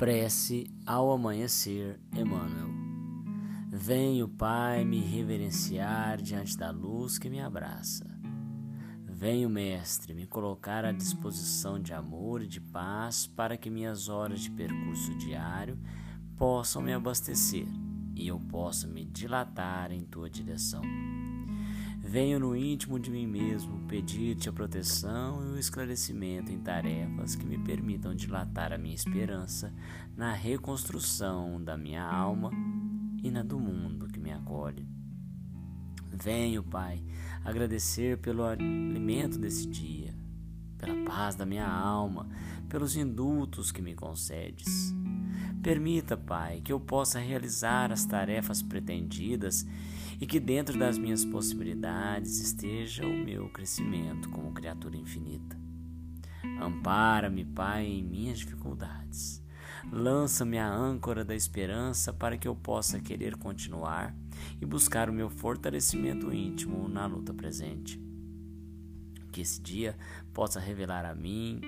Prece ao amanhecer, Emmanuel. Venho, Pai, me reverenciar diante da luz que me abraça. Venho, Mestre, me colocar à disposição de amor e de paz para que minhas horas de percurso diário possam me abastecer e eu possa me dilatar em tua direção. Venho no íntimo de mim mesmo pedir-te a proteção e o esclarecimento em tarefas que me permitam dilatar a minha esperança na reconstrução da minha alma e na do mundo que me acolhe. Venho, Pai, agradecer pelo alimento desse dia, pela paz da minha alma, pelos indultos que me concedes. Permita, Pai, que eu possa realizar as tarefas pretendidas e que dentro das minhas possibilidades esteja o meu crescimento como criatura infinita. Ampara-me, Pai, em minhas dificuldades. Lança-me a âncora da esperança para que eu possa querer continuar e buscar o meu fortalecimento íntimo na luta presente. Que esse dia possa revelar a mim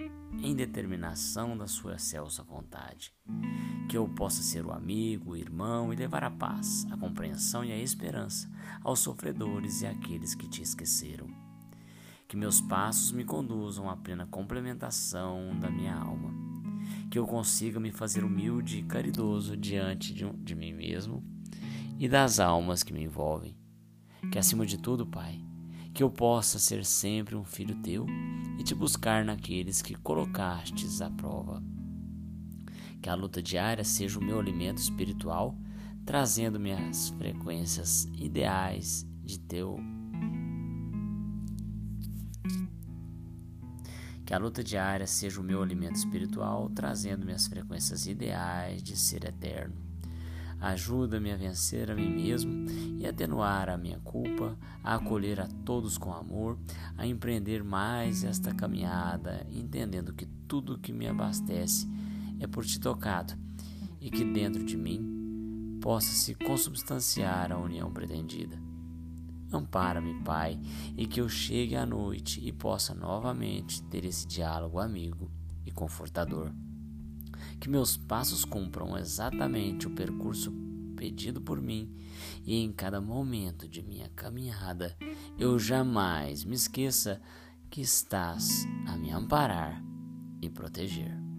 em determinação da sua excelsa vontade que eu possa ser o amigo, o irmão e levar a paz, a compreensão e a esperança aos sofredores e àqueles que te esqueceram. Que meus passos me conduzam à plena complementação da minha alma. Que eu consiga me fazer humilde e caridoso diante de, de mim mesmo e das almas que me envolvem. Que acima de tudo, Pai, que eu possa ser sempre um filho teu e te buscar naqueles que colocastes à prova que a luta diária seja o meu alimento espiritual, trazendo-me as frequências ideais de teu. Que a luta diária seja o meu alimento espiritual, trazendo-me as frequências ideais de ser eterno. Ajuda-me a vencer a mim mesmo e atenuar a minha culpa, a acolher a todos com amor, a empreender mais esta caminhada, entendendo que tudo que me abastece é por ti tocado, e que dentro de mim possa se consubstanciar a união pretendida. Ampara-me, Pai, e que eu chegue à noite e possa novamente ter esse diálogo amigo e confortador. Que meus passos cumpram exatamente o percurso pedido por mim e em cada momento de minha caminhada eu jamais me esqueça que estás a me amparar e proteger.